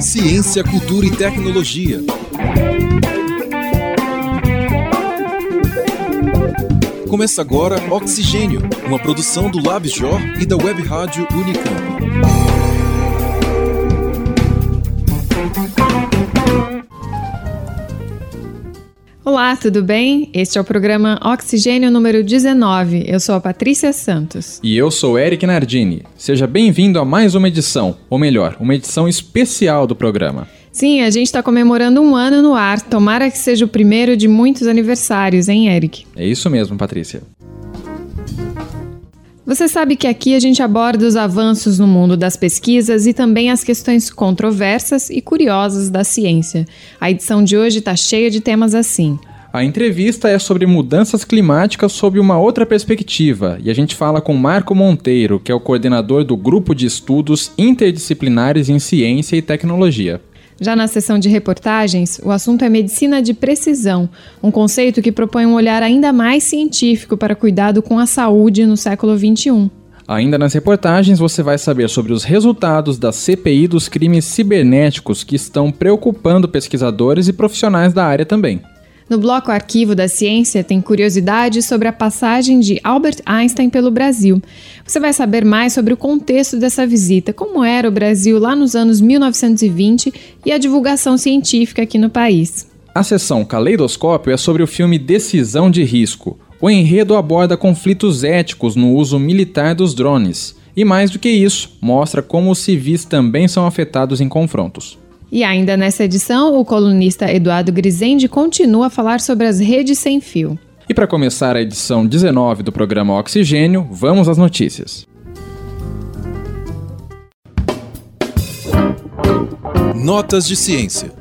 Ciência, cultura e tecnologia. Começa agora Oxigênio, uma produção do LabJOR e da Web Rádio Unicamp. Olá, tudo bem? Este é o programa Oxigênio número 19. Eu sou a Patrícia Santos. E eu sou Eric Nardini. Seja bem-vindo a mais uma edição, ou melhor, uma edição especial do programa. Sim, a gente está comemorando um ano no ar. Tomara que seja o primeiro de muitos aniversários, hein, Eric? É isso mesmo, Patrícia. Você sabe que aqui a gente aborda os avanços no mundo das pesquisas e também as questões controversas e curiosas da ciência. A edição de hoje está cheia de temas assim. A entrevista é sobre mudanças climáticas sob uma outra perspectiva, e a gente fala com Marco Monteiro, que é o coordenador do Grupo de Estudos Interdisciplinares em Ciência e Tecnologia. Já na seção de reportagens, o assunto é medicina de precisão, um conceito que propõe um olhar ainda mais científico para cuidado com a saúde no século XXI. Ainda nas reportagens, você vai saber sobre os resultados da CPI dos crimes cibernéticos que estão preocupando pesquisadores e profissionais da área também. No bloco Arquivo da Ciência tem curiosidades sobre a passagem de Albert Einstein pelo Brasil. Você vai saber mais sobre o contexto dessa visita, como era o Brasil lá nos anos 1920 e a divulgação científica aqui no país. A sessão Caleidoscópio é sobre o filme Decisão de Risco. O enredo aborda conflitos éticos no uso militar dos drones. E mais do que isso, mostra como os civis também são afetados em confrontos. E ainda nessa edição, o colunista Eduardo Grisende continua a falar sobre as redes sem fio. E para começar a edição 19 do programa Oxigênio, vamos às notícias. Notas de ciência.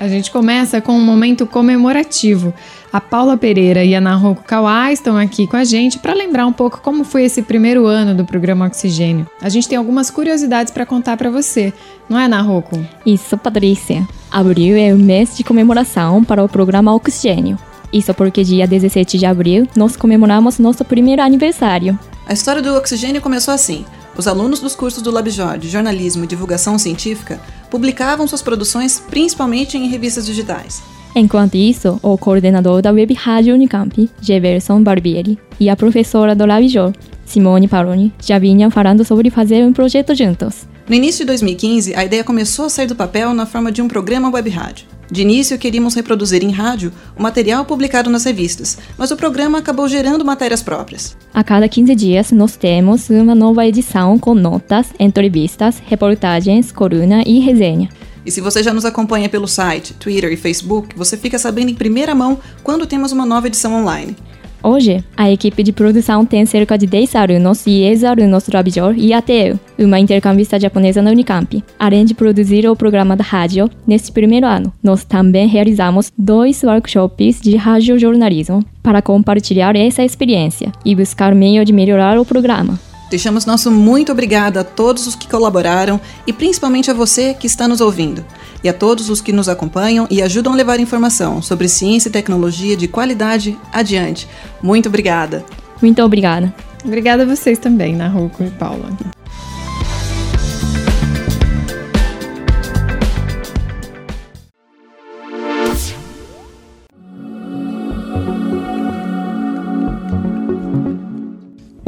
A gente começa com um momento comemorativo. A Paula Pereira e a Naruko Kawai estão aqui com a gente para lembrar um pouco como foi esse primeiro ano do programa Oxigênio. A gente tem algumas curiosidades para contar para você, não é, Naruko? Isso, Patrícia. Abril é o mês de comemoração para o programa Oxigênio. Isso porque dia 17 de abril nós comemoramos nosso primeiro aniversário. A história do Oxigênio começou assim. Os alunos dos cursos do LabJOR de Jornalismo e Divulgação Científica publicavam suas produções principalmente em revistas digitais. Enquanto isso, o coordenador da Web Rádio Unicamp, Jefferson Barbieri, e a professora do LabJOR, Simone Paroni, já vinham falando sobre fazer um projeto juntos. No início de 2015, a ideia começou a sair do papel na forma de um programa web rádio. De início, queríamos reproduzir em rádio o material publicado nas revistas, mas o programa acabou gerando matérias próprias. A cada 15 dias, nós temos uma nova edição com notas, entrevistas, reportagens, coluna e resenha. E se você já nos acompanha pelo site, Twitter e Facebook, você fica sabendo em primeira mão quando temos uma nova edição online. Hoje, a equipe de produção tem cerca de 10 alunos e ex-alunos do Rabijor e até uma intercambista japonesa na Unicamp. Além de produzir o programa da rádio, neste primeiro ano, nós também realizamos dois workshops de radiojornalismo para compartilhar essa experiência e buscar meio de melhorar o programa. Deixamos nosso muito obrigado a todos os que colaboraram e principalmente a você que está nos ouvindo. E a todos os que nos acompanham e ajudam a levar informação sobre ciência e tecnologia de qualidade adiante. Muito obrigada. Muito obrigada. Obrigada a vocês também, Naruco e Paula.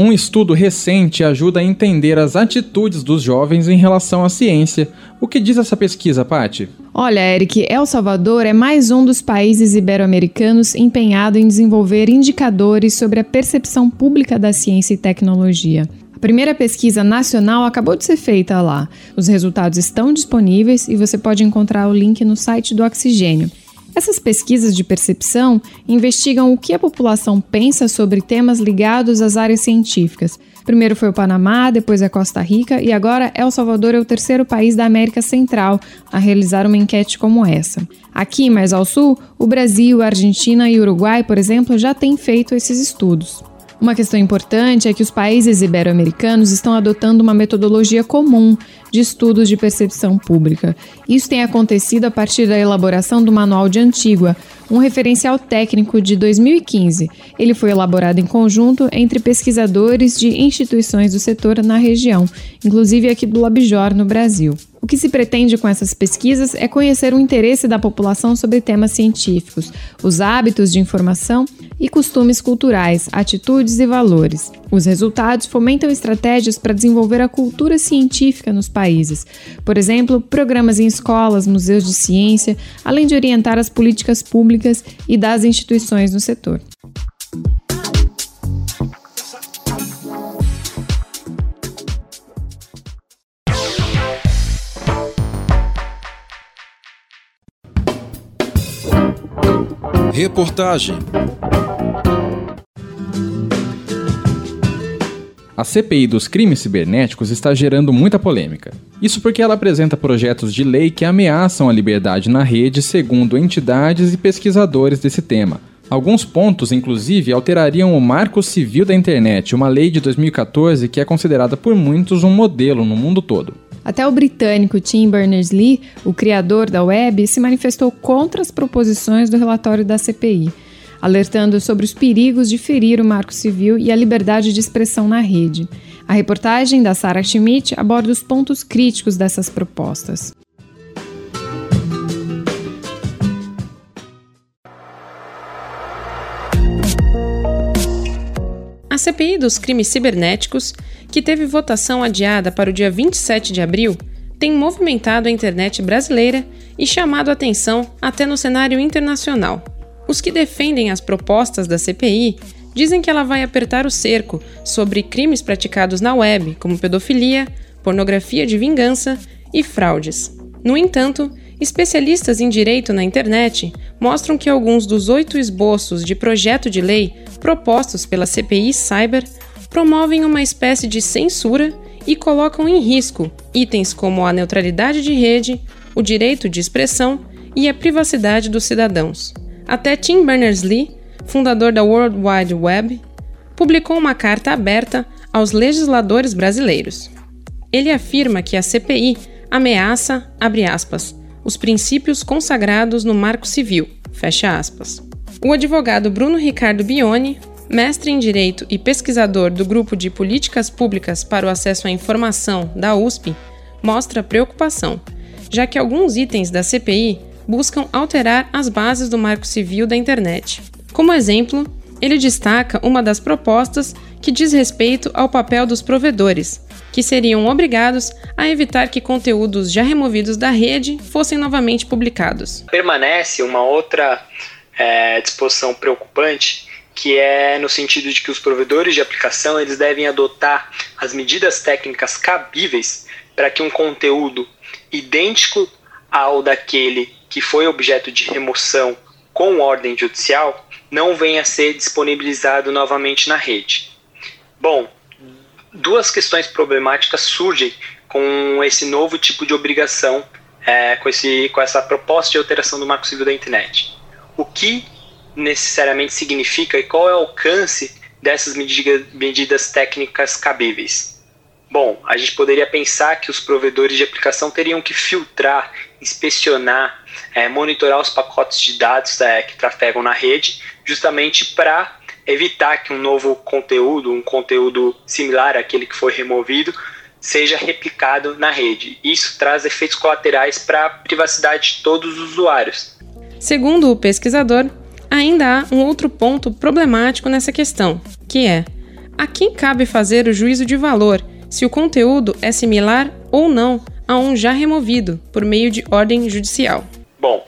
Um estudo recente ajuda a entender as atitudes dos jovens em relação à ciência. O que diz essa pesquisa, Pati? Olha, Eric, El Salvador é mais um dos países ibero-americanos empenhado em desenvolver indicadores sobre a percepção pública da ciência e tecnologia. A primeira pesquisa nacional acabou de ser feita lá. Os resultados estão disponíveis e você pode encontrar o link no site do Oxigênio. Essas pesquisas de percepção investigam o que a população pensa sobre temas ligados às áreas científicas. Primeiro foi o Panamá, depois a Costa Rica e agora El Salvador é o terceiro país da América Central a realizar uma enquete como essa. Aqui, mais ao sul, o Brasil, a Argentina e o Uruguai, por exemplo, já têm feito esses estudos. Uma questão importante é que os países ibero-americanos estão adotando uma metodologia comum de estudos de percepção pública. Isso tem acontecido a partir da elaboração do Manual de Antigua, um referencial técnico de 2015. Ele foi elaborado em conjunto entre pesquisadores de instituições do setor na região, inclusive aqui do Labjor, no Brasil. O que se pretende com essas pesquisas é conhecer o interesse da população sobre temas científicos, os hábitos de informação e costumes culturais, atitudes e valores. Os resultados fomentam estratégias para desenvolver a cultura científica nos países, por exemplo, programas em escolas, museus de ciência, além de orientar as políticas públicas e das instituições no setor. Reportagem A CPI dos crimes cibernéticos está gerando muita polêmica. Isso porque ela apresenta projetos de lei que ameaçam a liberdade na rede, segundo entidades e pesquisadores desse tema. Alguns pontos, inclusive, alterariam o Marco Civil da Internet, uma lei de 2014 que é considerada por muitos um modelo no mundo todo. Até o britânico Tim Berners-Lee, o criador da web, se manifestou contra as proposições do relatório da CPI, alertando sobre os perigos de ferir o marco civil e a liberdade de expressão na rede. A reportagem da Sarah Schmidt aborda os pontos críticos dessas propostas. A CPI dos crimes cibernéticos que teve votação adiada para o dia 27 de abril, tem movimentado a internet brasileira e chamado atenção até no cenário internacional. Os que defendem as propostas da CPI dizem que ela vai apertar o cerco sobre crimes praticados na web, como pedofilia, pornografia de vingança e fraudes. No entanto, especialistas em direito na internet mostram que alguns dos oito esboços de projeto de lei propostos pela CPI Cyber promovem uma espécie de censura e colocam em risco itens como a neutralidade de rede, o direito de expressão e a privacidade dos cidadãos. Até Tim Berners-Lee, fundador da World Wide Web, publicou uma carta aberta aos legisladores brasileiros. Ele afirma que a CPI ameaça, abre aspas, os princípios consagrados no Marco Civil, fecha aspas. O advogado Bruno Ricardo Bione mestre em Direito e pesquisador do Grupo de Políticas Públicas para o Acesso à Informação da USP, mostra preocupação, já que alguns itens da CPI buscam alterar as bases do Marco Civil da Internet. Como exemplo, ele destaca uma das propostas que diz respeito ao papel dos provedores, que seriam obrigados a evitar que conteúdos já removidos da rede fossem novamente publicados. Permanece uma outra é, disposição preocupante que é no sentido de que os provedores de aplicação eles devem adotar as medidas técnicas cabíveis para que um conteúdo idêntico ao daquele que foi objeto de remoção com ordem judicial não venha a ser disponibilizado novamente na rede. Bom, duas questões problemáticas surgem com esse novo tipo de obrigação, é, com, esse, com essa proposta de alteração do Marco Civil da Internet. O que necessariamente significa e qual é o alcance dessas medidas, medidas técnicas cabíveis? Bom, a gente poderia pensar que os provedores de aplicação teriam que filtrar, inspecionar, é, monitorar os pacotes de dados é, que trafegam na rede, justamente para evitar que um novo conteúdo, um conteúdo similar àquele que foi removido, seja replicado na rede. Isso traz efeitos colaterais para a privacidade de todos os usuários. Segundo o pesquisador, ainda há um outro ponto problemático nessa questão, que é: a quem cabe fazer o juízo de valor se o conteúdo é similar ou não a um já removido por meio de ordem judicial? Bom,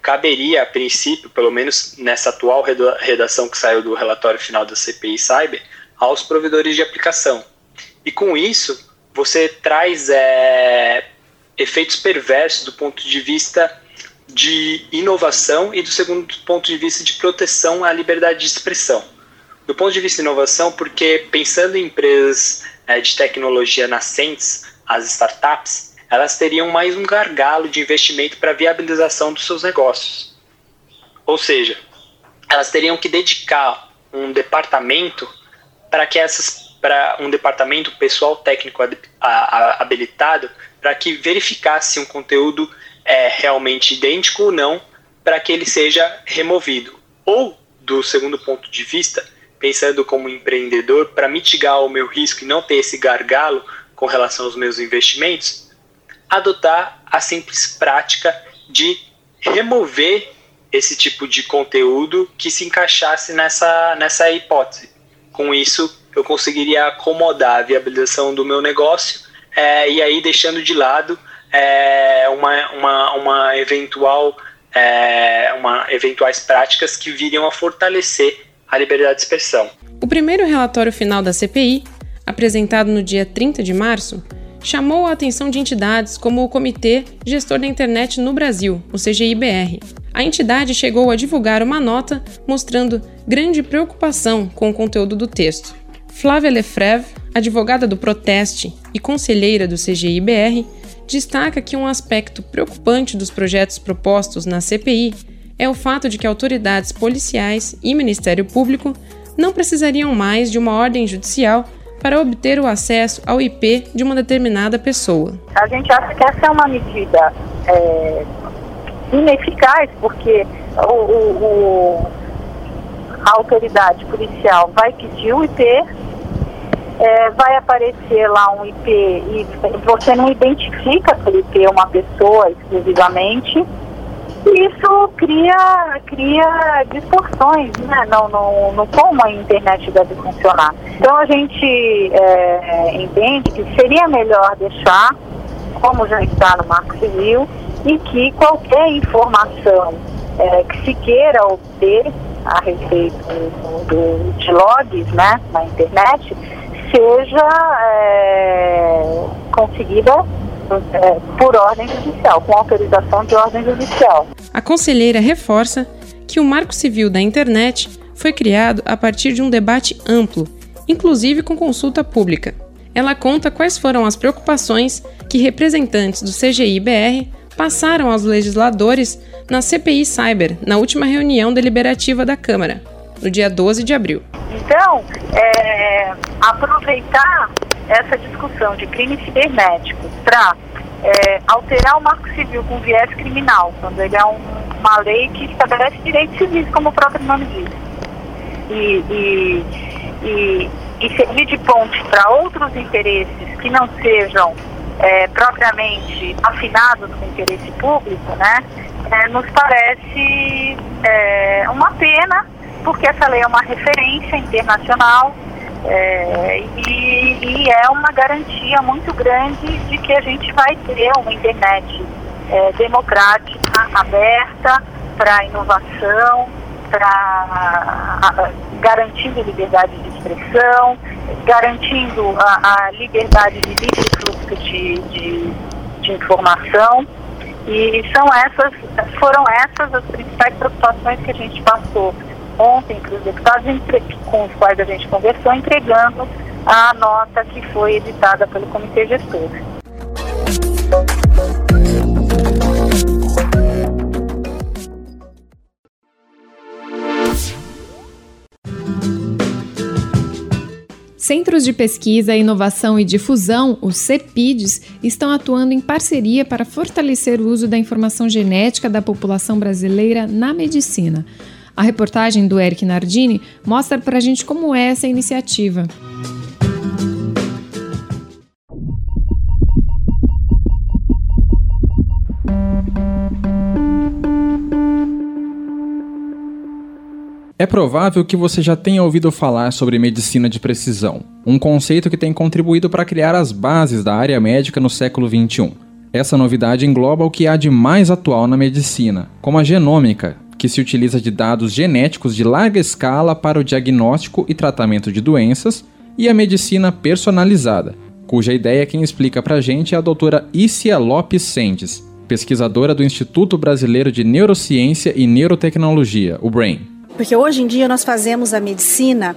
caberia a princípio, pelo menos nessa atual redação que saiu do relatório final da CPI Cyber, aos provedores de aplicação. E com isso, você traz é, efeitos perversos do ponto de vista de inovação e do segundo ponto de vista de proteção à liberdade de expressão. Do ponto de vista de inovação, porque pensando em empresas é, de tecnologia nascentes, as startups, elas teriam mais um gargalo de investimento para viabilização dos seus negócios. Ou seja, elas teriam que dedicar um departamento para que essas para um departamento pessoal técnico habilitado para que verificasse um conteúdo é realmente idêntico ou não para que ele seja removido. Ou, do segundo ponto de vista, pensando como empreendedor, para mitigar o meu risco e não ter esse gargalo com relação aos meus investimentos, adotar a simples prática de remover esse tipo de conteúdo que se encaixasse nessa, nessa hipótese. Com isso, eu conseguiria acomodar a viabilização do meu negócio é, e aí deixando de lado é, uma, uma, uma eventual é, uma, eventuais práticas que viriam a fortalecer a liberdade de expressão. O primeiro relatório final da CPI, apresentado no dia 30 de março, chamou a atenção de entidades como o Comitê Gestor da Internet no Brasil, o CGIBR. A entidade chegou a divulgar uma nota mostrando grande preocupação com o conteúdo do texto. Flávia Lefreve, advogada do Proteste e conselheira do CGIBR, destaca que um aspecto preocupante dos projetos propostos na CPI é o fato de que autoridades policiais e Ministério Público não precisariam mais de uma ordem judicial para obter o acesso ao IP de uma determinada pessoa. A gente acha que essa é uma medida é, ineficaz, porque o, o, o, a autoridade policial vai pedir o IP é, vai aparecer lá um IP e você não identifica aquele IP uma pessoa exclusivamente. Isso cria, cria distorções, né? Não, não, não como a internet deve funcionar. Então a gente é, entende que seria melhor deixar, como já está no Marco Civil, e que qualquer informação é, que se queira obter a respeito do, do, de logs né, na internet seja é, conseguida é, por ordem judicial, com autorização de ordem judicial. A conselheira reforça que o Marco Civil da Internet foi criado a partir de um debate amplo, inclusive com consulta pública. Ela conta quais foram as preocupações que representantes do CGI-BR passaram aos legisladores na CPI Cyber, na última reunião deliberativa da Câmara, no dia 12 de abril. Então, é, aproveitar essa discussão de crimes cibernéticos para é, alterar o marco civil com viés criminal, quando ele é um, uma lei que estabelece direitos civis, como o próprio nome diz. E, e, e, e servir de ponte para outros interesses que não sejam é, propriamente afinados com o interesse público, né, é, nos parece é, uma pena porque essa lei é uma referência internacional é, e, e, é uma garantia muito grande de que a gente vai ter uma internet é, democrática, aberta para inovação, para garantindo liberdade de expressão, garantindo a, a liberdade de livre fluxo de, de, de informação. E são essas, foram essas as principais preocupações que a gente passou ontem para os deputados com os quais a gente conversou, entregando a nota que foi editada pelo Comitê Gestor. Centros de Pesquisa, Inovação e Difusão, os CEPIDs, estão atuando em parceria para fortalecer o uso da informação genética da população brasileira na medicina. A reportagem do Eric Nardini mostra para a gente como é essa iniciativa. É provável que você já tenha ouvido falar sobre medicina de precisão, um conceito que tem contribuído para criar as bases da área médica no século XXI. Essa novidade engloba o que há de mais atual na medicina, como a genômica, que se utiliza de dados genéticos de larga escala para o diagnóstico e tratamento de doenças, e a medicina personalizada, cuja ideia quem explica pra gente é a doutora Isia Lopes Sendes, pesquisadora do Instituto Brasileiro de Neurociência e Neurotecnologia, o BRAIN. Porque hoje em dia nós fazemos a medicina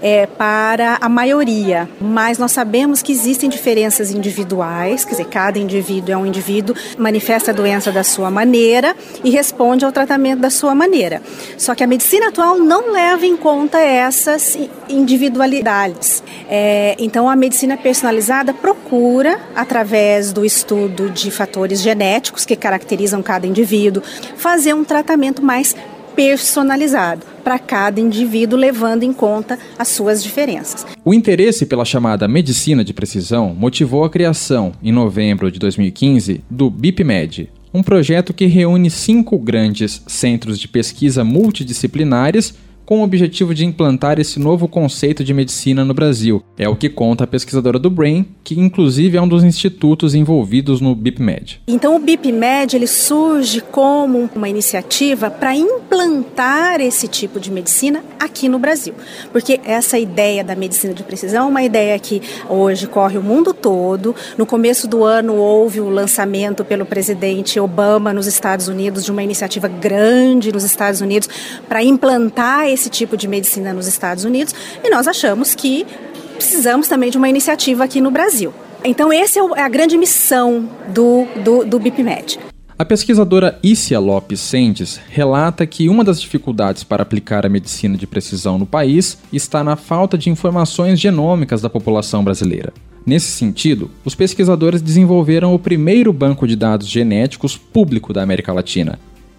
é, para a maioria, mas nós sabemos que existem diferenças individuais, quer dizer, cada indivíduo é um indivíduo, manifesta a doença da sua maneira e responde ao tratamento da sua maneira. Só que a medicina atual não leva em conta essas individualidades. É, então, a medicina personalizada procura, através do estudo de fatores genéticos que caracterizam cada indivíduo, fazer um tratamento mais personalizado para cada indivíduo, levando em conta as suas diferenças. O interesse pela chamada medicina de precisão motivou a criação, em novembro de 2015, do BIPMED, um projeto que reúne cinco grandes centros de pesquisa multidisciplinares com o objetivo de implantar esse novo conceito de medicina no Brasil. É o que conta a pesquisadora do Brain, que inclusive é um dos institutos envolvidos no BIPMED. Então o BIPMED ele surge como uma iniciativa para implantar esse tipo de medicina aqui no Brasil. Porque essa ideia da medicina de precisão é uma ideia que hoje corre o mundo todo. No começo do ano houve o lançamento pelo presidente Obama nos Estados Unidos de uma iniciativa grande nos Estados Unidos para implantar esse tipo de medicina nos Estados Unidos e nós achamos que precisamos também de uma iniciativa aqui no Brasil. Então, essa é, é a grande missão do, do, do BIPMED. A pesquisadora Ícia Lopes Sendes relata que uma das dificuldades para aplicar a medicina de precisão no país está na falta de informações genômicas da população brasileira. Nesse sentido, os pesquisadores desenvolveram o primeiro banco de dados genéticos público da América Latina,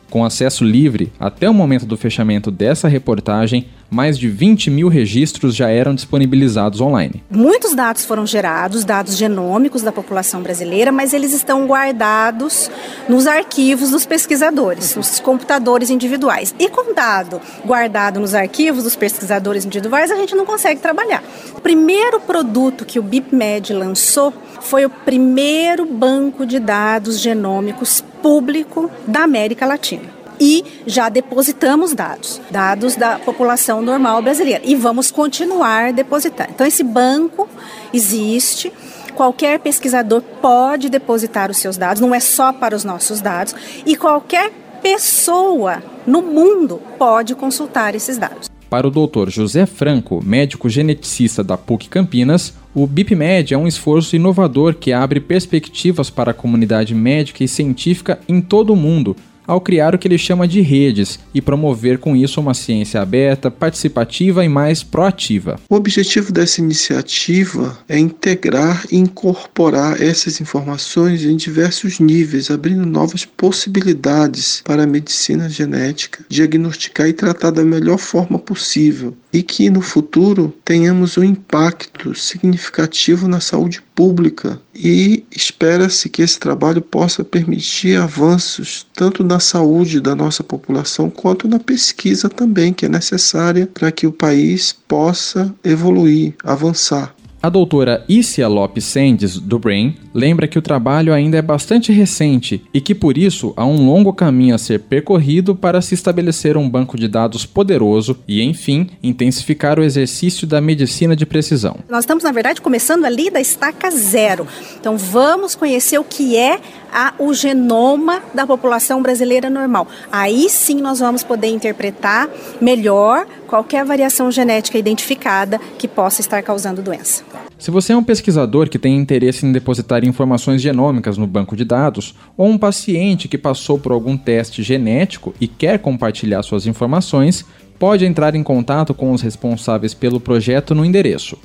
com acesso livre, até o momento do fechamento dessa reportagem, mais de 20 mil registros já eram disponibilizados online. Muitos dados foram gerados, dados genômicos da população brasileira, mas eles estão guardados nos arquivos dos pesquisadores, nos computadores individuais. E com dado guardado nos arquivos dos pesquisadores individuais, a gente não consegue trabalhar. O primeiro produto que o BIPMED lançou foi o primeiro banco de dados genômicos público da América Latina e já depositamos dados, dados da população normal brasileira e vamos continuar depositando. Então esse banco existe, qualquer pesquisador pode depositar os seus dados, não é só para os nossos dados e qualquer pessoa no mundo pode consultar esses dados. Para o Dr. José Franco, médico geneticista da PUC Campinas, o BIPMED é um esforço inovador que abre perspectivas para a comunidade médica e científica em todo o mundo, ao criar o que ele chama de redes e promover com isso uma ciência aberta, participativa e mais proativa. O objetivo dessa iniciativa é integrar e incorporar essas informações em diversos níveis, abrindo novas possibilidades para a medicina genética, diagnosticar e tratar da melhor forma possível e que no futuro tenhamos um impacto significativo na saúde pública e espera-se que esse trabalho possa permitir avanços tanto na saúde da nossa população quanto na pesquisa também, que é necessária para que o país possa evoluir, avançar. A doutora Isia Lopes Sendes, do Brain, lembra que o trabalho ainda é bastante recente e que por isso há um longo caminho a ser percorrido para se estabelecer um banco de dados poderoso e, enfim, intensificar o exercício da medicina de precisão. Nós estamos, na verdade, começando ali da estaca zero. Então vamos conhecer o que é a, o genoma da população brasileira normal. Aí sim nós vamos poder interpretar melhor qualquer variação genética identificada que possa estar causando doença. Se você é um pesquisador que tem interesse em depositar informações genômicas no banco de dados, ou um paciente que passou por algum teste genético e quer compartilhar suas informações, pode entrar em contato com os responsáveis pelo projeto no endereço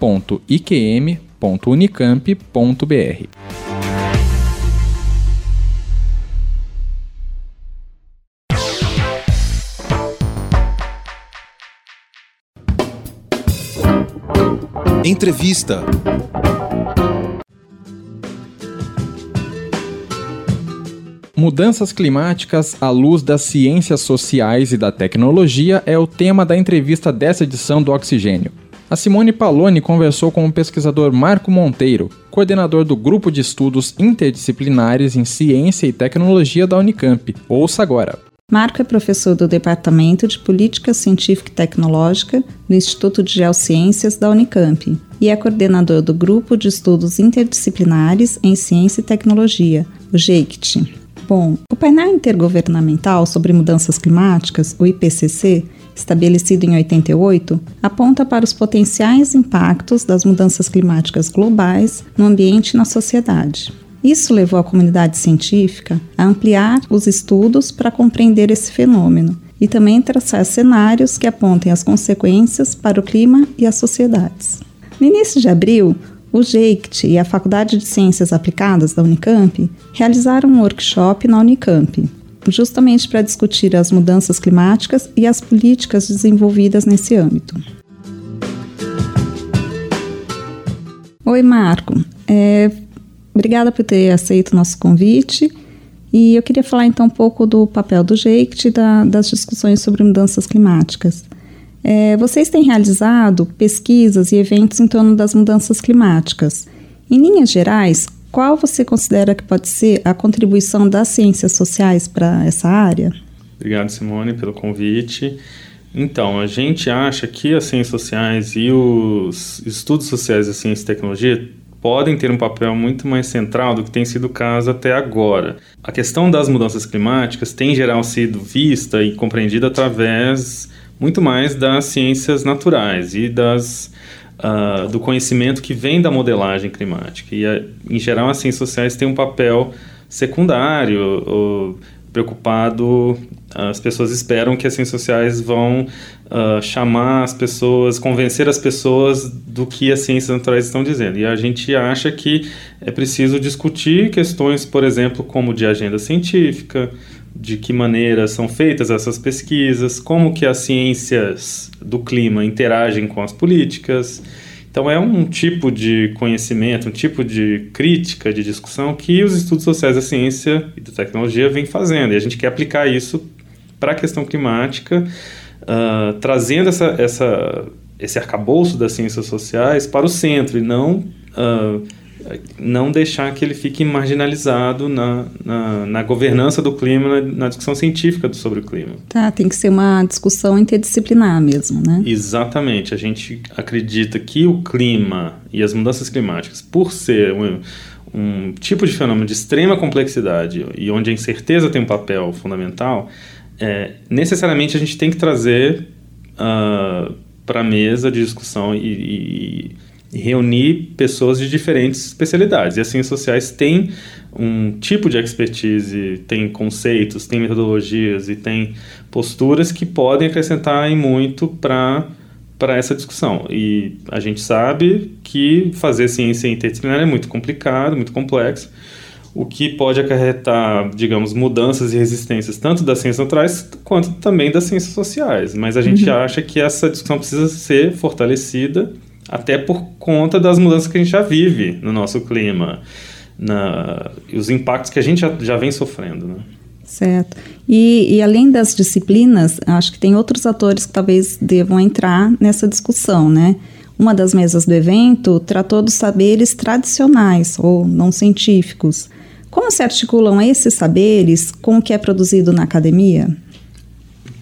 www.bipmed.pmudo.iqm.unicamp.br. Entrevista. Mudanças climáticas à luz das ciências sociais e da tecnologia é o tema da entrevista dessa edição do Oxigênio. A Simone Paloni conversou com o pesquisador Marco Monteiro, coordenador do Grupo de Estudos Interdisciplinares em Ciência e Tecnologia da Unicamp. Ouça agora. Marco é professor do Departamento de Política Científica e Tecnológica do Instituto de Geociências da Unicamp e é coordenador do Grupo de Estudos Interdisciplinares em Ciência e Tecnologia, o GEICT. Bom, o painel intergovernamental sobre mudanças climáticas, o IPCC, estabelecido em 88, aponta para os potenciais impactos das mudanças climáticas globais no ambiente e na sociedade. Isso levou a comunidade científica a ampliar os estudos para compreender esse fenômeno e também traçar cenários que apontem as consequências para o clima e as sociedades. No início de abril, o JEICT e a Faculdade de Ciências Aplicadas da Unicamp realizaram um workshop na Unicamp, justamente para discutir as mudanças climáticas e as políticas desenvolvidas nesse âmbito. Oi, Marco. É, obrigada por ter aceito o nosso convite. E eu queria falar então um pouco do papel do JEICT e da, das discussões sobre mudanças climáticas. É, vocês têm realizado pesquisas e eventos em torno das mudanças climáticas. Em linhas gerais, qual você considera que pode ser a contribuição das ciências sociais para essa área? Obrigado, Simone, pelo convite. Então, a gente acha que as ciências sociais e os estudos sociais da ciência e tecnologia podem ter um papel muito mais central do que tem sido o caso até agora. A questão das mudanças climáticas tem, em geral, sido vista e compreendida através muito mais das ciências naturais e das, uh, do conhecimento que vem da modelagem climática. E, uh, em geral, as ciências sociais têm um papel secundário, ou, preocupado, as pessoas esperam que as ciências sociais vão uh, chamar as pessoas, convencer as pessoas do que as ciências naturais estão dizendo. E a gente acha que é preciso discutir questões, por exemplo, como de agenda científica, de que maneira são feitas essas pesquisas, como que as ciências do clima interagem com as políticas. Então é um tipo de conhecimento, um tipo de crítica, de discussão que os estudos sociais da ciência e da tecnologia vêm fazendo. E a gente quer aplicar isso para a questão climática, uh, trazendo essa, essa, esse arcabouço das ciências sociais para o centro e não uh, não deixar que ele fique marginalizado na, na, na governança do clima, na, na, discussão científica sobre o clima. Tá, tem que ser uma discussão interdisciplinar mesmo, né? Exatamente. A gente acredita que o clima e as mudanças climáticas, por ser um, um tipo de fenômeno de extrema complexidade e onde a incerteza tem um papel fundamental, é, necessariamente a gente tem que trazer uh, ah, para a mesa de discussão e, e reunir pessoas de diferentes especialidades. E as ciências sociais têm um tipo de expertise, tem conceitos, tem metodologias e tem posturas que podem acrescentar em muito para para essa discussão. E a gente sabe que fazer ciência interdisciplinar é muito complicado, muito complexo, o que pode acarretar, digamos, mudanças e resistências tanto das ciências naturais quanto também das ciências sociais. Mas a gente uhum. acha que essa discussão precisa ser fortalecida até por conta das mudanças que a gente já vive no nosso clima na, e os impactos que a gente já, já vem sofrendo. Né? Certo. E, e, além das disciplinas, acho que tem outros atores que talvez devam entrar nessa discussão, né? Uma das mesas do evento tratou dos saberes tradicionais ou não científicos. Como se articulam esses saberes com o que é produzido na academia?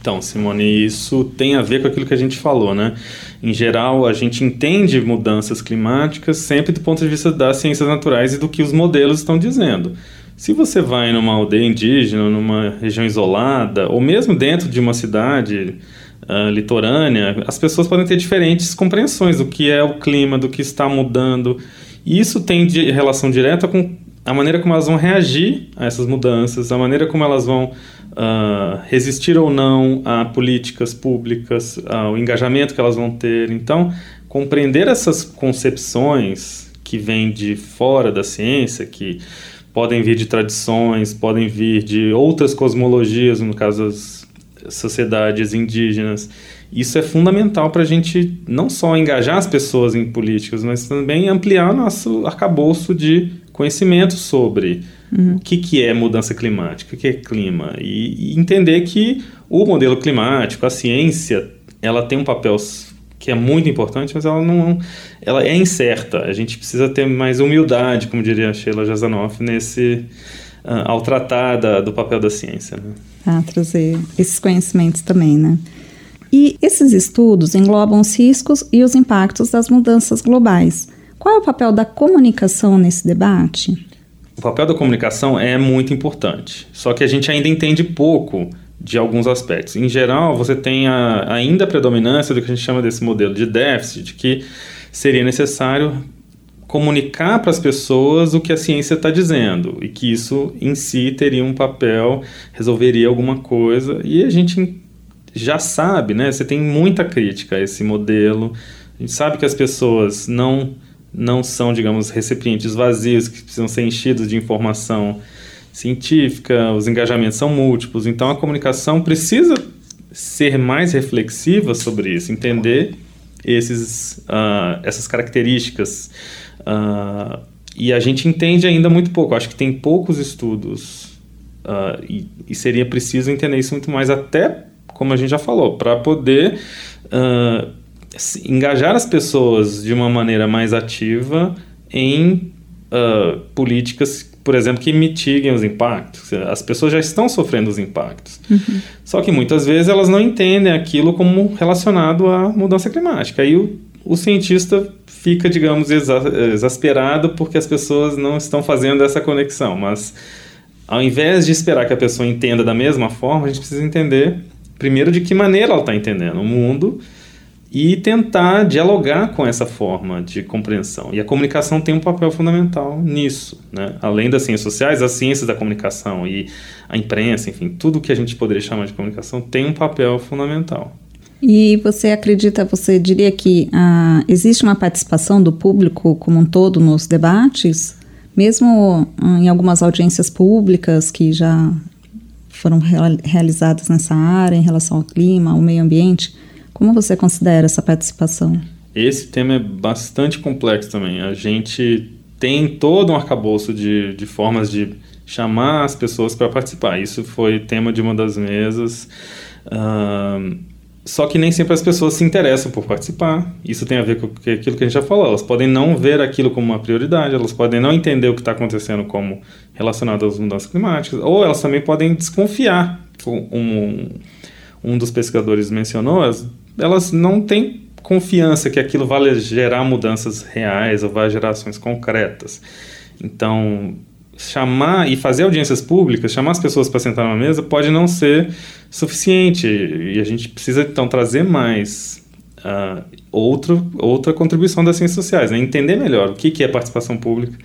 Então, Simone, isso tem a ver com aquilo que a gente falou, né? Em geral, a gente entende mudanças climáticas sempre do ponto de vista das ciências naturais e do que os modelos estão dizendo. Se você vai numa aldeia indígena, numa região isolada, ou mesmo dentro de uma cidade uh, litorânea, as pessoas podem ter diferentes compreensões do que é o clima, do que está mudando. E isso tem relação direta com a maneira como elas vão reagir a essas mudanças, a maneira como elas vão uh, resistir ou não a políticas públicas, ao engajamento que elas vão ter. Então, compreender essas concepções que vêm de fora da ciência, que podem vir de tradições, podem vir de outras cosmologias, no caso das sociedades indígenas. Isso é fundamental para a gente não só engajar as pessoas em políticas, mas também ampliar nosso arcabouço de conhecimento sobre Uhum. O que, que é mudança climática? O que é clima? E, e, entender que o modelo climático, a ciência, ela tem um papel que é muito importante, mas ela não ela é incerta. A gente precisa ter mais humildade, como diria Sheila Jazanoff, nesse uh, ao tratar da, do papel da ciência. Né? Ah, trazer esses conhecimentos também, né? E esses estudos englobam os riscos e os impactos das mudanças globais. Qual é o papel da comunicação nesse debate? o papel da comunicação é muito importante. Só que a gente ainda entende pouco de alguns aspectos. Em geral, você tem a, ainda a predominância do que a gente chama desse modelo de déficit, que seria necessário comunicar para as pessoas o que a ciência está dizendo e que isso em si teria um papel, resolveria alguma coisa. E a gente já sabe, né? Você tem muita crítica a esse modelo. A gente sabe que as pessoas não não são, digamos, recipientes vazios que precisam ser enchidos de informação científica, os engajamentos são múltiplos, então a comunicação precisa ser mais reflexiva sobre isso, entender esses, uh, essas características. Uh, e a gente entende ainda muito pouco, acho que tem poucos estudos uh, e, e, seria preciso entender isso muito mais, até como a gente já falou, para poder engajar as pessoas de uma maneira mais ativa em políticas por exemplo, que mitiguem os impactos. As pessoas já estão sofrendo os impactos. Uhum. Só que muitas vezes elas não entendem aquilo como relacionado à mudança climática. Aí o, o cientista fica, digamos, exa exasperado porque as pessoas não estão fazendo essa conexão. Mas ao invés de esperar que a pessoa entenda da mesma forma, a gente precisa entender primeiro de que maneira ela está entendendo o mundo e tentar dialogar com essa forma de compreensão. E a comunicação tem um papel fundamental nisso. Né? Além das ciências sociais, as ciências da comunicação e a imprensa, enfim, tudo que a gente poderia chamar de comunicação tem um papel fundamental. E você acredita, você diria que ah, existe uma participação do público como um todo nos debates? Mesmo ah, em algumas audiências públicas que já foram realizadas nessa área em relação ao clima, ao meio ambiente, como você considera essa participação? Esse tema é bastante complexo também. A gente tem todo um arcabouço de, de formas de chamar as pessoas para participar. Isso foi tema de uma das mesas. Uh, só que nem sempre as pessoas se interessam por participar. Isso tem a ver com aquilo que a gente já falou. Elas podem não ver aquilo como uma prioridade, elas podem não entender o que está acontecendo como relacionado às mudanças climáticas, ou elas também podem desconfiar. Um, um dos pesquisadores mencionou, elas não têm confiança que aquilo vai gerar mudanças reais ou vai gerar ações concretas. Então, chamar e fazer audiências públicas, chamar as pessoas para sentar numa mesa pode não ser suficiente e a gente precisa então trazer mais uh, outro, outra contribuição das ciências sociais, né? entender melhor o que, que é participação pública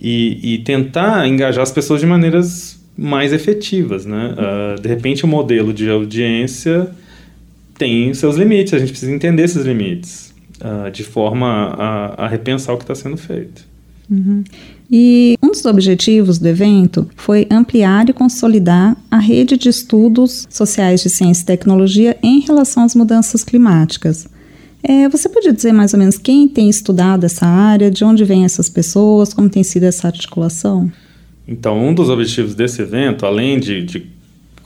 e, e tentar engajar as pessoas de maneiras mais efetivas. Né? Uh, de repente, o modelo de audiência tem seus limites, a gente precisa entender esses limites, uh, de forma a, a, repensar o que está sendo feito. Uhum. E um dos objetivos do evento foi ampliar e consolidar a rede de estudos sociais de ciência e tecnologia em relação às mudanças climáticas. É, você pode dizer mais ou menos quem tem estudado essa área, de onde vêm essas pessoas, como tem sido essa articulação? Então, um dos objetivos desse evento, além de, de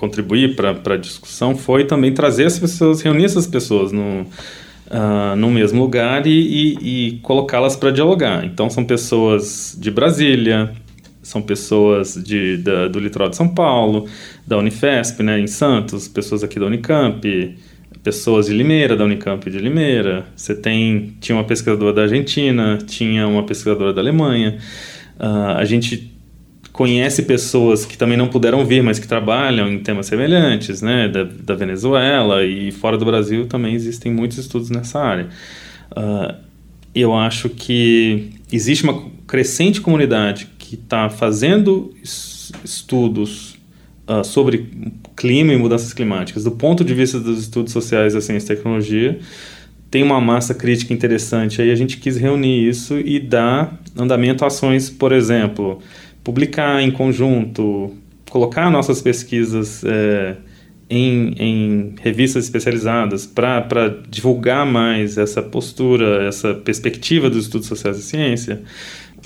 contribuir para a discussão foi também trazer as pessoas, reunir essas pessoas no, uh, no mesmo lugar e, e, e colocá-las para dialogar. Então, são pessoas de Brasília, são pessoas de, da, do litoral de São Paulo, da Unifesp, né, em Santos, pessoas aqui da Unicamp, pessoas de Limeira, da Unicamp de Limeira. Você tem, tinha uma pesquisadora da Argentina, tinha uma pesquisadora da Alemanha. Uh, a gente conhece pessoas que também não puderam vir, mas que trabalham em temas semelhantes, né, da, da Venezuela e fora do Brasil também existem muitos estudos nessa área. Uh, eu acho que existe uma crescente comunidade que está fazendo estudos uh, sobre clima e mudanças climáticas do ponto de vista dos estudos sociais da ciência e tecnologia tem uma massa crítica interessante aí a gente quis reunir isso e dar andamento a ações por exemplo publicar em conjunto, colocar nossas pesquisas é, em, em, revistas especializadas para divulgar mais essa postura, essa perspectiva dos estudos sociais e ciência.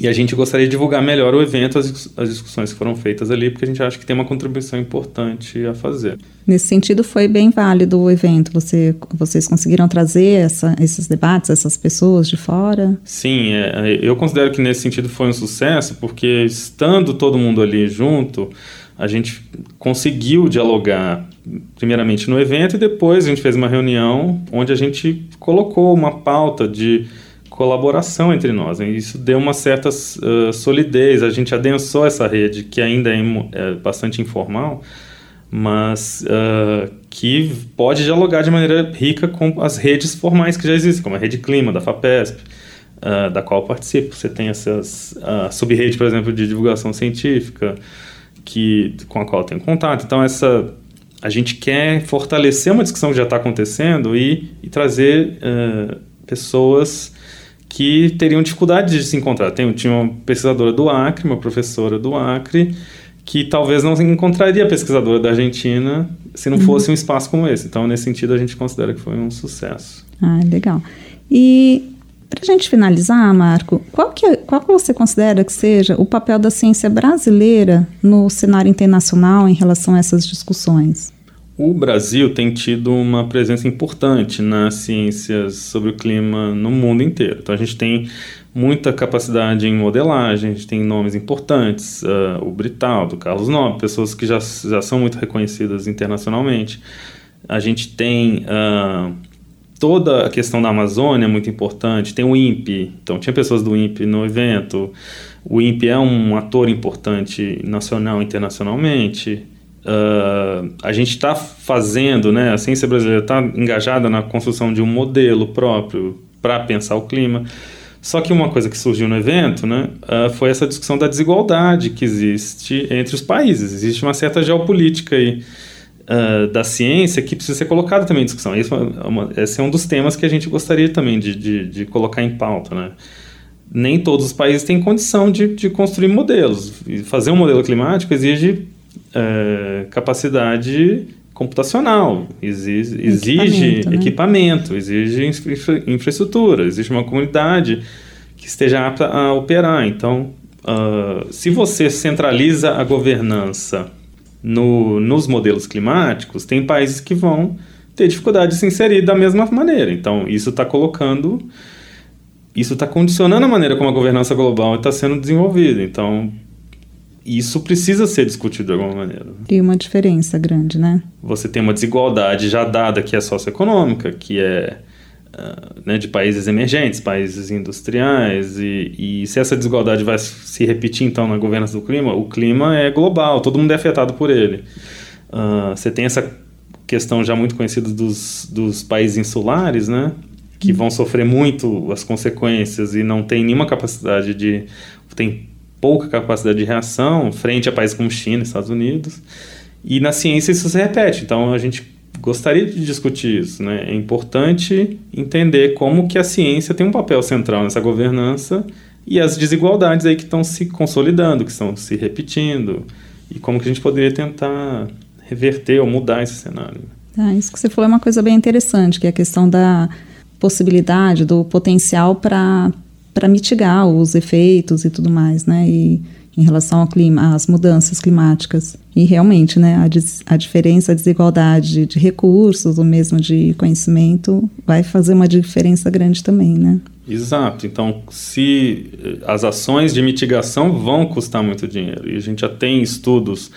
E a gente gostaria de divulgar melhor o evento, as, as discussões que foram feitas ali, porque a gente acha que tem uma contribuição importante a fazer. Nesse sentido, foi bem válido o evento. Você, vocês conseguiram trazer essa, esses debates, essas pessoas de fora? Sim, é, eu considero que nesse sentido foi um sucesso, porque estando todo mundo ali junto, a gente conseguiu dialogar primeiramente no evento e depois a gente fez uma reunião onde a gente colocou uma pauta de colaboração entre nós. E isso deu uma certa uh, solidez, a gente adensou essa rede, que ainda é, é bastante informal, mas uh, que pode dialogar de maneira rica com as redes formais que já existem, como a Rede Clima, da FAPESP, uh, da qual eu participo. Você tem essas sub-rede, por exemplo, de divulgação científica, que, com a qual eu tenho contato. Então, essa a gente quer fortalecer uma discussão que já está acontecendo e, e trazer uh, pessoas que teriam dificuldade de se encontrar. Tem, tinha uma pesquisadora do Acre, uma professora do Acre, que talvez não encontraria pesquisadora da Argentina se não uhum. fosse um espaço como esse. Então, nesse sentido, a gente considera que foi um sucesso. Ah, legal. E para a gente finalizar, Marco, qual que, é, qual que você considera que seja o papel da ciência brasileira no cenário internacional em relação a essas discussões? O Brasil tem tido uma presença importante nas ciências sobre o clima no mundo inteiro. Então, a gente tem muita capacidade em modelagem, a gente tem nomes importantes, uh, o Britaldo, Carlos Nobre, pessoas que já, já são muito reconhecidas internacionalmente. A gente tem uh, toda a questão da Amazônia muito importante, tem o INPE, então tinha pessoas do INPE no evento, o INPE é um ator importante nacional e internacionalmente. Uh, a gente está fazendo, né, a ciência brasileira está engajada na construção de um modelo próprio para pensar o clima. Só que uma coisa que surgiu no evento né, uh, foi essa discussão da desigualdade que existe entre os países. Existe uma certa geopolítica aí, uh, da ciência que precisa ser colocada também em discussão. Esse, é uma, esse é um dos temas que a gente gostaria também de, de, de colocar em pauta. Né? Nem todos os países têm condição de, de construir modelos. E fazer um modelo climático exige uh, capacidade computacional, exige, exige equipamento, né? equipamento, exige infra, infraestrutura, existe uma comunidade que esteja apta a operar. Então, uh, se você centraliza a governança no, nos modelos climáticos, tem países que vão ter dificuldade de se inserir da mesma maneira. Então, isso está colocando, isso está condicionando a maneira como a governança global está sendo desenvolvida. Então, isso precisa ser discutido de alguma maneira. E uma diferença grande, né? Você tem uma desigualdade já dada que é socioeconômica, que é uh, né, de países emergentes, países industriais, e, e, se essa desigualdade vai se repetir então na governança do clima, o clima é global, todo mundo é afetado por ele. Uh, você tem essa questão já muito conhecida dos, dos países insulares, né? Que vão sofrer muito as consequências e não tem nenhuma capacidade de. tem pouca capacidade de reação frente a países como China, Estados Unidos. E na ciência isso se repete. Então a gente gostaria de discutir isso. Né? É importante entender como que a ciência tem um papel central nessa governança e as desigualdades aí que estão se consolidando, que estão se repetindo, e como que a gente poderia tentar reverter ou mudar esse cenário. Ah, isso que você falou é uma coisa bem interessante, que é a questão da possibilidade, do potencial para para mitigar os efeitos e tudo mais, né? E em relação ao clima, às mudanças climáticas. E realmente, né, a, a diferença, a desigualdade de recursos, ou mesmo de conhecimento, vai fazer uma diferença grande também, né? Exato. Então, se eh, as ações de mitigação vão custar muito dinheiro, e a gente já tem estudos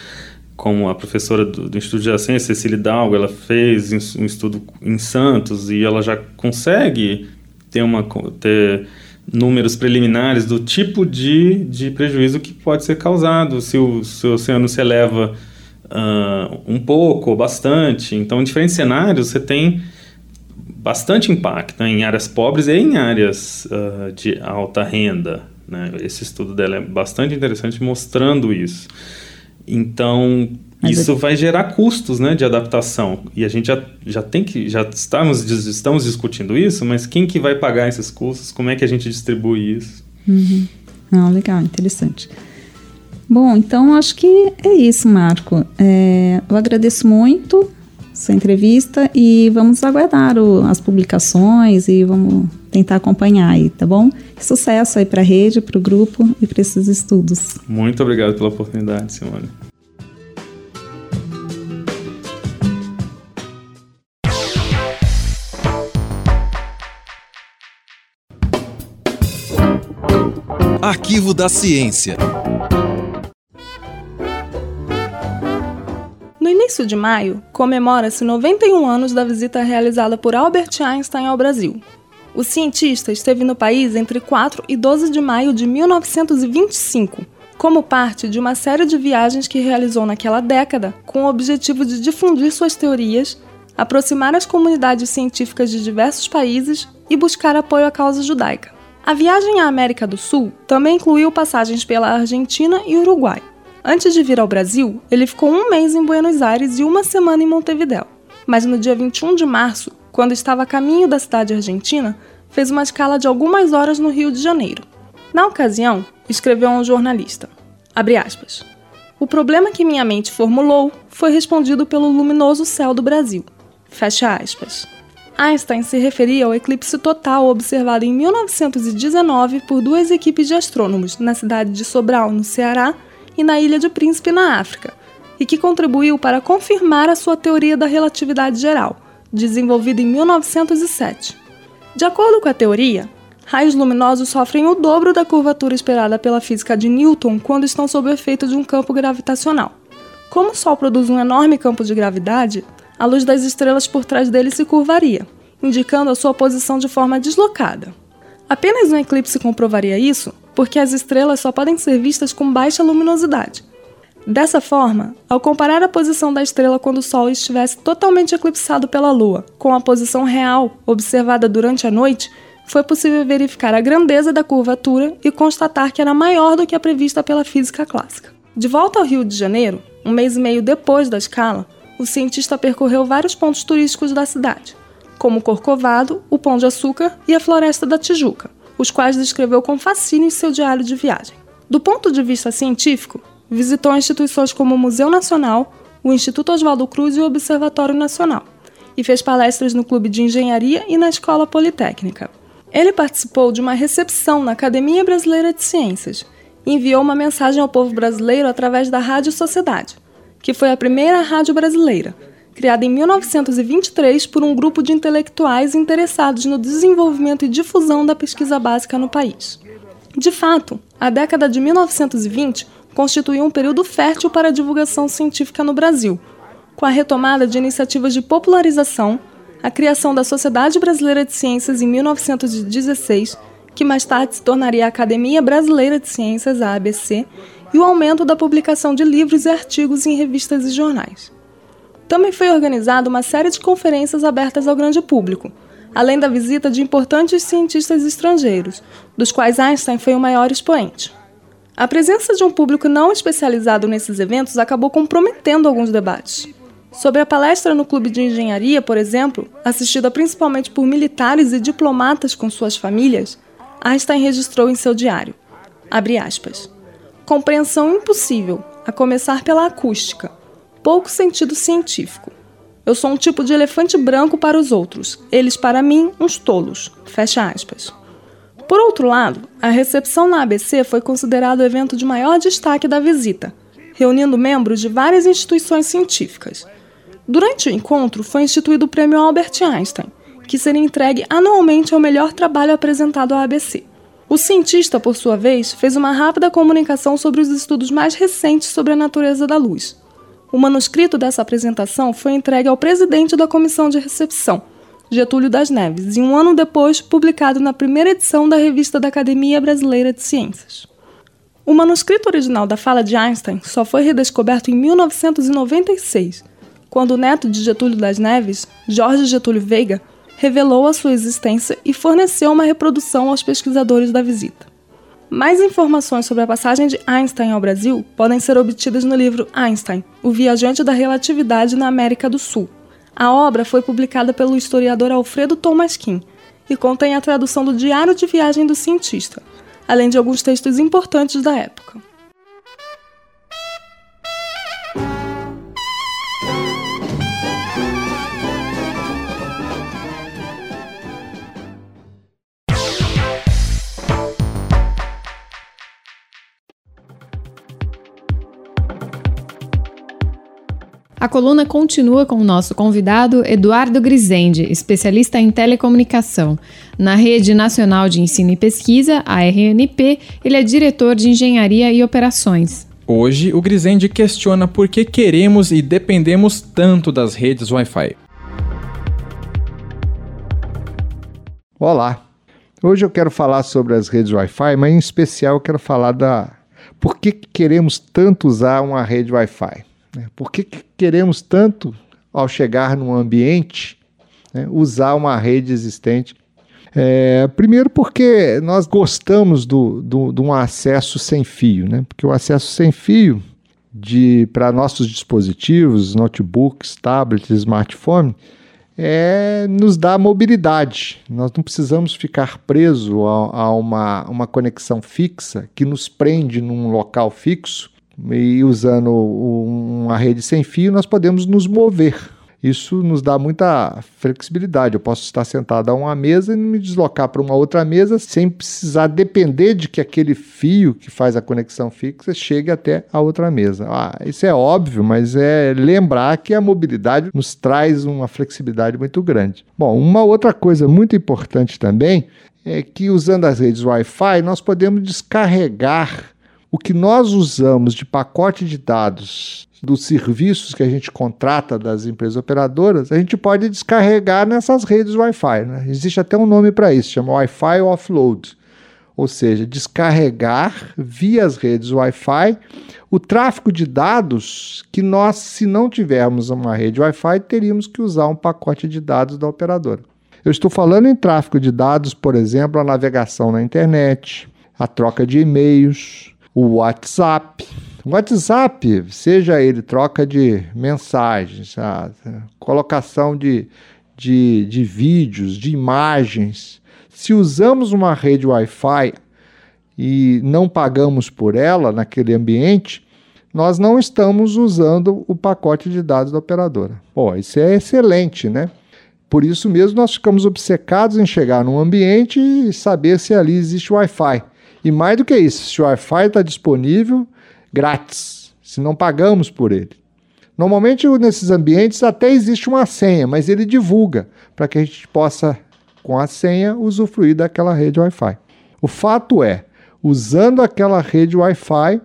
como a professora do, do Instituto de Ciência, Cecília Hidalgo, ela fez um estudo em Santos e ela já consegue ter uma ter números preliminares do tipo de, de prejuízo que pode ser causado se o, se o oceano se eleva uh, um pouco ou bastante. Então, em diferentes cenários, você tem bastante impacto né, em áreas pobres e em áreas uh, de alta renda. Né? Esse estudo dela é bastante interessante mostrando isso. Então, mas Isso vai gerar custos né, de adaptação. E a gente já, já tem que. Já estamos, estamos discutindo isso, mas quem que vai pagar esses custos? Como é que a gente distribui isso? Uhum. Não, legal, interessante. Bom, então acho que é isso, Marco. É, eu agradeço muito essa entrevista e vamos aguardar o, as publicações e vamos tentar acompanhar aí, tá bom? Sucesso aí para a rede, para o grupo e para esses estudos. Muito obrigado pela oportunidade, Simone. Arquivo da Ciência. No início de maio, comemora-se 91 anos da visita realizada por Albert Einstein ao Brasil. O cientista esteve no país entre 4 e 12 de maio de 1925, como parte de uma série de viagens que realizou naquela década com o objetivo de difundir suas teorias, aproximar as comunidades científicas de diversos países e buscar apoio à causa judaica. A viagem à América do Sul também incluiu passagens pela Argentina e Uruguai. Antes de vir ao Brasil, ele ficou um mês em Buenos Aires e uma semana em Montevideo. Mas no dia 21 de março, quando estava a caminho da cidade argentina, fez uma escala de algumas horas no Rio de Janeiro. Na ocasião, escreveu a um jornalista, aspas, o problema que minha mente formulou foi respondido pelo luminoso céu do Brasil. Fecha aspas. Einstein se referia ao eclipse total observado em 1919 por duas equipes de astrônomos na cidade de Sobral, no Ceará, e na Ilha de Príncipe, na África, e que contribuiu para confirmar a sua teoria da relatividade geral, desenvolvida em 1907. De acordo com a teoria, raios luminosos sofrem o dobro da curvatura esperada pela física de Newton quando estão sob o efeito de um campo gravitacional. Como o Sol produz um enorme campo de gravidade, a luz das estrelas por trás dele se curvaria, indicando a sua posição de forma deslocada. Apenas um eclipse comprovaria isso, porque as estrelas só podem ser vistas com baixa luminosidade, Dessa forma, ao comparar a posição da estrela quando o Sol estivesse totalmente eclipsado pela Lua com a posição real observada durante a noite, foi possível verificar a grandeza da curvatura e constatar que era maior do que a prevista pela física clássica. De volta ao Rio de Janeiro, um mês e meio depois da escala, o cientista percorreu vários pontos turísticos da cidade, como Corcovado, o Pão de Açúcar e a Floresta da Tijuca, os quais descreveu com fascínio em seu diário de viagem. Do ponto de vista científico, Visitou instituições como o Museu Nacional, o Instituto Oswaldo Cruz e o Observatório Nacional, e fez palestras no Clube de Engenharia e na Escola Politécnica. Ele participou de uma recepção na Academia Brasileira de Ciências e enviou uma mensagem ao povo brasileiro através da Rádio Sociedade, que foi a primeira rádio brasileira, criada em 1923 por um grupo de intelectuais interessados no desenvolvimento e difusão da pesquisa básica no país. De fato, a década de 1920 constituiu um período fértil para a divulgação científica no Brasil, com a retomada de iniciativas de popularização, a criação da Sociedade Brasileira de Ciências em 1916, que mais tarde se tornaria a Academia Brasileira de Ciências, a ABC, e o aumento da publicação de livros e artigos em revistas e jornais. Também foi organizada uma série de conferências abertas ao grande público, além da visita de importantes cientistas estrangeiros, dos quais Einstein foi o maior expoente. A presença de um público não especializado nesses eventos acabou comprometendo alguns debates. Sobre a palestra no Clube de Engenharia, por exemplo, assistida principalmente por militares e diplomatas com suas famílias, Einstein registrou em seu diário, aspas, compreensão impossível, a começar pela acústica, pouco sentido científico. Eu sou um tipo de elefante branco para os outros, eles para mim uns tolos, fecha aspas. Por outro lado, a recepção na ABC foi considerado o evento de maior destaque da visita, reunindo membros de várias instituições científicas. Durante o encontro, foi instituído o Prêmio Albert Einstein, que seria entregue anualmente ao melhor trabalho apresentado à ABC. O cientista, por sua vez, fez uma rápida comunicação sobre os estudos mais recentes sobre a natureza da luz. O manuscrito dessa apresentação foi entregue ao presidente da comissão de recepção, Getúlio das Neves, e um ano depois publicado na primeira edição da revista da Academia Brasileira de Ciências. O manuscrito original da fala de Einstein só foi redescoberto em 1996, quando o neto de Getúlio das Neves, Jorge Getúlio Veiga, revelou a sua existência e forneceu uma reprodução aos pesquisadores da visita. Mais informações sobre a passagem de Einstein ao Brasil podem ser obtidas no livro Einstein, o viajante da relatividade na América do Sul, a obra foi publicada pelo historiador Alfredo Thomas Kim e contém a tradução do Diário de Viagem do Cientista, além de alguns textos importantes da época. A coluna continua com o nosso convidado Eduardo Grisende, especialista em telecomunicação. Na Rede Nacional de Ensino e Pesquisa, a RNP, ele é diretor de Engenharia e Operações. Hoje, o Grisende questiona por que queremos e dependemos tanto das redes Wi-Fi. Olá, Hoje eu quero falar sobre as redes Wi-Fi, mas em especial eu quero falar da por que queremos tanto usar uma rede Wi-Fi. Né? Por que queremos tanto, ao chegar num ambiente, né, usar uma rede existente? É, primeiro porque nós gostamos do, do, de um acesso sem fio, né? porque o acesso sem fio para nossos dispositivos, notebooks, tablets, smartphone, é, nos dá mobilidade. Nós não precisamos ficar presos a, a uma, uma conexão fixa que nos prende num local fixo e usando uma rede sem fio nós podemos nos mover isso nos dá muita flexibilidade. Eu posso estar sentado a uma mesa e me deslocar para uma outra mesa sem precisar depender de que aquele fio que faz a conexão fixa chegue até a outra mesa. Ah, isso é óbvio, mas é lembrar que a mobilidade nos traz uma flexibilidade muito grande. Bom, uma outra coisa muito importante também é que usando as redes Wi-Fi nós podemos descarregar o que nós usamos de pacote de dados dos serviços que a gente contrata das empresas operadoras, a gente pode descarregar nessas redes Wi-Fi. Né? Existe até um nome para isso, chama Wi-Fi Offload. Ou seja, descarregar via as redes Wi-Fi o tráfego de dados que nós, se não tivermos uma rede Wi-Fi, teríamos que usar um pacote de dados da operadora. Eu estou falando em tráfego de dados, por exemplo, a navegação na internet, a troca de e-mails, o WhatsApp, o WhatsApp, seja ele troca de mensagens, a colocação de, de, de vídeos, de imagens, se usamos uma rede Wi-Fi e não pagamos por ela naquele ambiente, nós não estamos usando o pacote de dados da operadora. Pô, isso é excelente, né? Por isso mesmo nós ficamos obcecados em chegar num ambiente e saber se ali existe Wi-Fi. E mais do que isso, se o Wi-Fi está disponível, grátis, se não pagamos por ele. Normalmente nesses ambientes até existe uma senha, mas ele divulga para que a gente possa, com a senha, usufruir daquela rede Wi-Fi. O fato é, usando aquela rede Wi-Fi,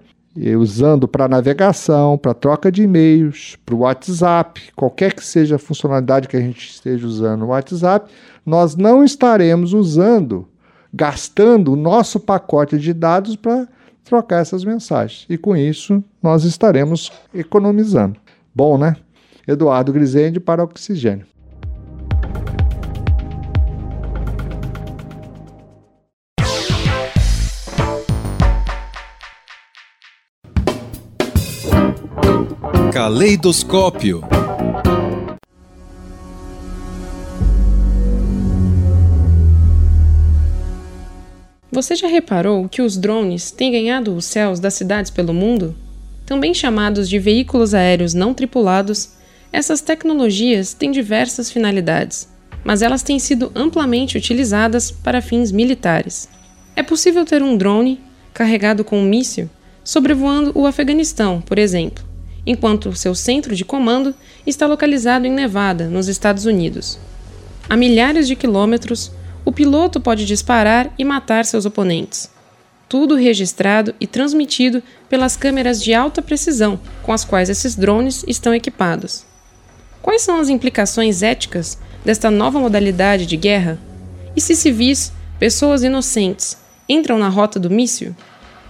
usando para navegação, para troca de e-mails, para o WhatsApp, qualquer que seja a funcionalidade que a gente esteja usando no WhatsApp, nós não estaremos usando, gastando o nosso pacote de dados para trocar essas mensagens. E com isso, nós estaremos economizando. Bom, né? Eduardo Grisende para Oxigênio. Caleidoscópio Você já reparou que os drones têm ganhado os céus das cidades pelo mundo? Também chamados de veículos aéreos não tripulados, essas tecnologias têm diversas finalidades, mas elas têm sido amplamente utilizadas para fins militares. É possível ter um drone carregado com um míssil sobrevoando o Afeganistão, por exemplo, enquanto seu centro de comando está localizado em Nevada, nos Estados Unidos. A milhares de quilômetros, o piloto pode disparar e matar seus oponentes. Tudo registrado e transmitido pelas câmeras de alta precisão com as quais esses drones estão equipados. Quais são as implicações éticas desta nova modalidade de guerra? E se civis, pessoas inocentes, entram na rota do míssil?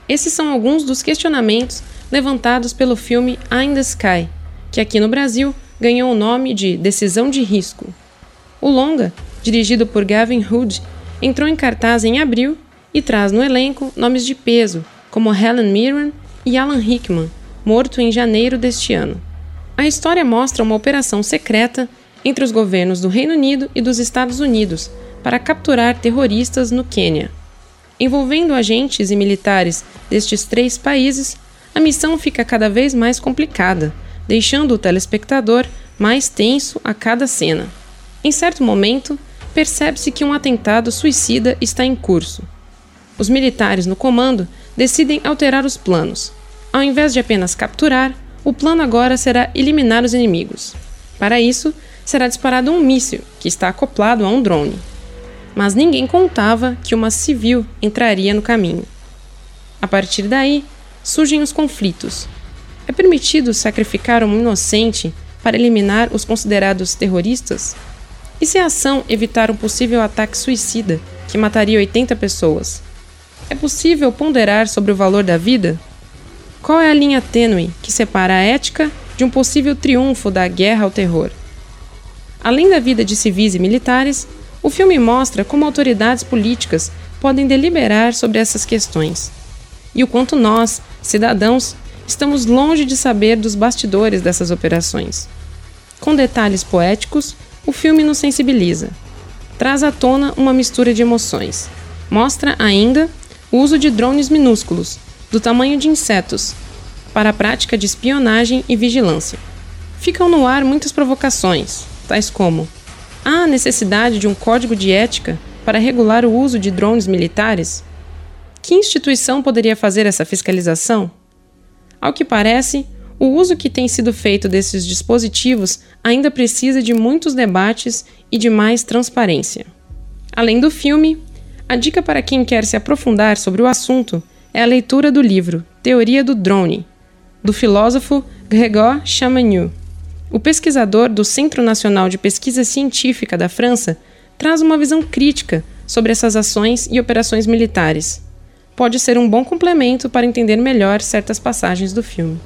Esses são alguns dos questionamentos levantados pelo filme In the Sky, que aqui no Brasil ganhou o nome de Decisão de Risco. O longa dirigido por Gavin Hood, entrou em cartaz em abril e traz no elenco nomes de peso, como Helen Mirren e Alan Rickman, morto em janeiro deste ano. A história mostra uma operação secreta entre os governos do Reino Unido e dos Estados Unidos para capturar terroristas no Quênia. Envolvendo agentes e militares destes três países, a missão fica cada vez mais complicada, deixando o telespectador mais tenso a cada cena. Em certo momento, percebe-se que um atentado suicida está em curso. Os militares no comando decidem alterar os planos. Ao invés de apenas capturar, o plano agora será eliminar os inimigos. Para isso, será disparado um míssil que está acoplado a um drone. Mas ninguém contava que uma civil entraria no caminho. A partir daí, surgem os conflitos. É permitido sacrificar um inocente para eliminar os considerados terroristas? E se a ação evitar um possível ataque suicida que mataria 80 pessoas. É possível ponderar sobre o valor da vida? Qual é a linha tênue que separa a ética de um possível triunfo da guerra ao terror? Além da vida de civis e militares, o filme mostra como autoridades políticas podem deliberar sobre essas questões e o quanto nós, cidadãos, estamos longe de saber dos bastidores dessas operações. Com detalhes poéticos, o filme nos sensibiliza. Traz à tona uma mistura de emoções. Mostra ainda o uso de drones minúsculos, do tamanho de insetos, para a prática de espionagem e vigilância. Ficam no ar muitas provocações, tais como: há a necessidade de um código de ética para regular o uso de drones militares? Que instituição poderia fazer essa fiscalização? Ao que parece, o uso que tem sido feito desses dispositivos ainda precisa de muitos debates e de mais transparência. Além do filme, a dica para quem quer se aprofundar sobre o assunto é a leitura do livro Teoria do Drone, do filósofo Gregor Chamagnou. O pesquisador do Centro Nacional de Pesquisa Científica da França traz uma visão crítica sobre essas ações e operações militares pode ser um bom complemento para entender melhor certas passagens do filme.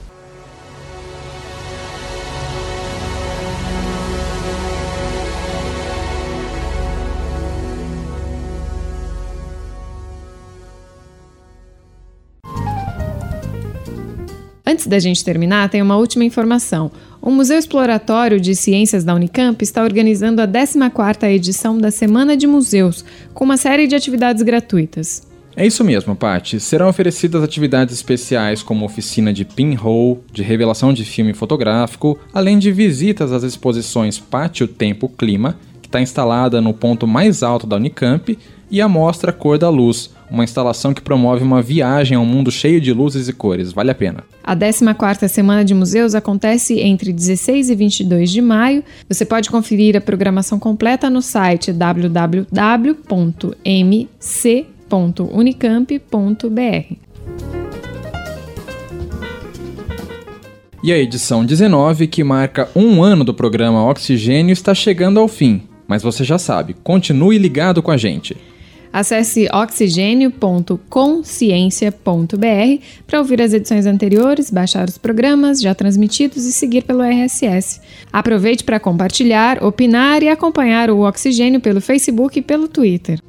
Antes da gente terminar, tem uma última informação. O Museu Exploratório de Ciências da Unicamp está organizando a 14ª edição da Semana de Museus, com uma série de atividades gratuitas. É isso mesmo, Paty. Serão oferecidas atividades especiais como oficina de pinhole, de revelação de filme fotográfico, além de visitas às exposições Pátio Tempo Clima, que está instalada no ponto mais alto da Unicamp, e a mostra Cor da Luz, uma instalação que promove uma viagem a um mundo cheio de luzes e cores. Vale a pena. A 14ª Semana de Museus acontece entre 16 e 22 de maio. Você pode conferir a programação completa no site www.mc www.unicamp.br. E a edição 19, que marca um ano do programa Oxigênio, está chegando ao fim. Mas você já sabe, continue ligado com a gente. Acesse oxigênio.consciência.br para ouvir as edições anteriores, baixar os programas já transmitidos e seguir pelo RSS. Aproveite para compartilhar, opinar e acompanhar o Oxigênio pelo Facebook e pelo Twitter.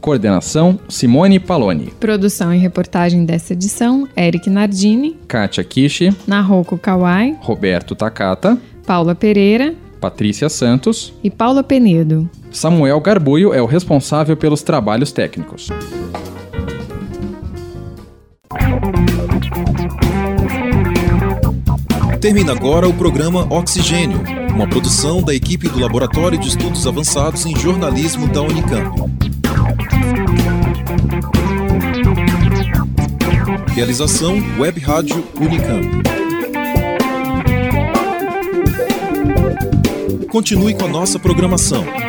Coordenação: Simone Paloni. Produção e reportagem dessa edição: Eric Nardini. Kátia Kishi. Nahoko Kawai. Roberto Takata. Paula Pereira. Patrícia Santos. E Paula Penedo. Samuel Garbuio é o responsável pelos trabalhos técnicos. Termina agora o programa Oxigênio, uma produção da equipe do Laboratório de Estudos Avançados em Jornalismo da Unicamp. Realização Web Rádio Unicamp. Continue com a nossa programação.